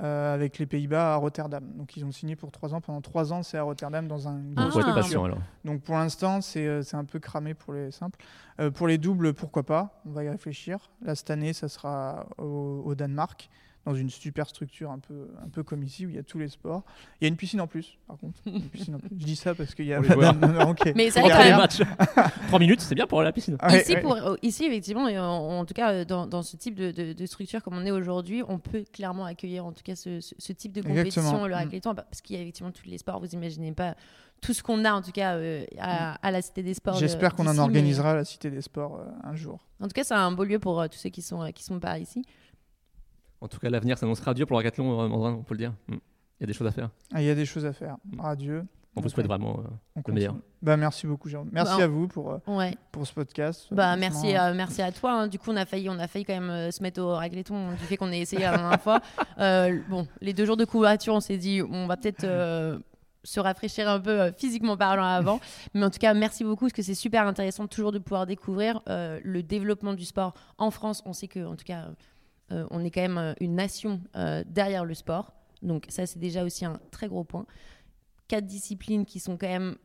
euh, avec les Pays-Bas à Rotterdam. Donc ils ont signé pour trois ans. Pendant trois ans, c'est à Rotterdam dans un
Ah. Ah.
patient alors.
donc pour l'instant, c'est euh, c'est un peu cramé pour les simples. Euh, pour les doubles, pourquoi pas? On va y réfléchir. Là, cette année, ça sera au, au Danemark, dans une super structure un peu, un peu comme ici, où il y a tous les sports. Il y a une piscine en plus, par contre. Une piscine en plus. Je dis ça parce qu'il y a...
Pour les joueurs.
Non, non, ok.
Mais ça.
3 minutes, c'est bien pour la piscine.
Ah ouais,
ici,
ouais.
pour, euh, ici, effectivement, et en, en tout cas, euh, dans, dans ce type de, de- de structure comme on est aujourd'hui, on peut clairement accueillir en tout cas ce, ce- ce type de compétition, le
Mm.
racléton, parce qu'il y a effectivement tous les sports, vous imaginez pas tout ce qu'on a en tout cas euh, à, à la Cité des Sports. de-
J'espère qu'on en
mais-
organisera à la Cité des Sports euh, un jour.
En tout cas, c'est un beau lieu pour euh, tous ceux qui sont, euh, qui sont par ici.
En tout cas, l'avenir s'annonce radieux pour le hackathon, euh, Mandrin, on peut le dire. Mm. Il y a des choses à faire.
Ah, Il y a des choses à faire. Adieu.
On vous souhaite vraiment. euh, Le meilleur.
Bah, merci beaucoup, Jérôme. Merci
Bah,
à vous pour, euh,
Ouais.
pour ce podcast.
Bah, merci, euh, merci à toi. hein. Du coup, on a failli, on a failli quand même se mettre au racléton du fait qu'on ait essayé la dernière fois. Euh, bon, les deux jours de couverture, on s'est dit, on va peut-être euh, se rafraîchir un peu euh, physiquement parlant avant. Mais en tout cas, merci beaucoup parce que c'est super intéressant toujours de pouvoir découvrir euh, le développement du sport en France. On sait que, en tout cas, euh, on est quand même euh, une nation euh, derrière le sport. Donc ça, c'est déjà aussi un très gros point. Quatre disciplines qui sont quand même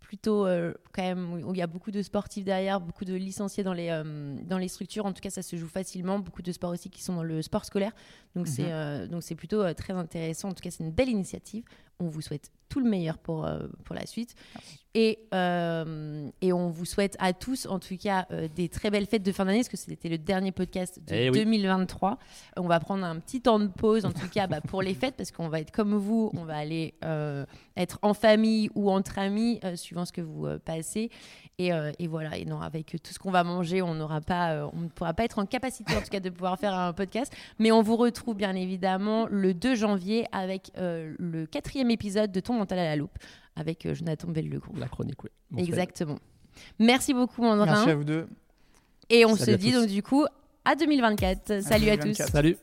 plutôt euh, quand même où il y a beaucoup de sportifs derrière, beaucoup de licenciés dans les euh, dans les structures. En tout cas, ça se joue facilement. Beaucoup de sports aussi qui sont dans le sport scolaire. Donc c'est
Mhm.
euh, donc c'est plutôt euh, très intéressant. En tout cas, c'est une belle initiative. On vous souhaite tout le meilleur pour euh, pour la suite. Et, euh, et on vous souhaite à tous, en tout cas, euh, des très belles fêtes de fin d'année, parce que c'était le dernier podcast de
Eh oui.
2023. On va prendre un petit temps de pause, en tout cas, bah, pour les fêtes, parce qu'on va être comme vous, on va aller être en famille ou entre amis, suivant ce que vous passez. Et, et voilà, et non, avec tout ce qu'on va manger, on n'aura pas, on ne pourra pas être en capacité, en tout cas, de pouvoir faire un podcast. Mais on vous retrouve bien évidemment le 2 janvier avec le quatrième épisode de Ton mental à la loupe avec euh, Jonathan Bellegroux.
la chronique, oui. Bon,
Exactement. Merci beaucoup, Mandrin.
Merci à vous deux.
Et on
Salut
se dit
tous.
donc du coup à 2024. Salut à tous.
2024.
Salut.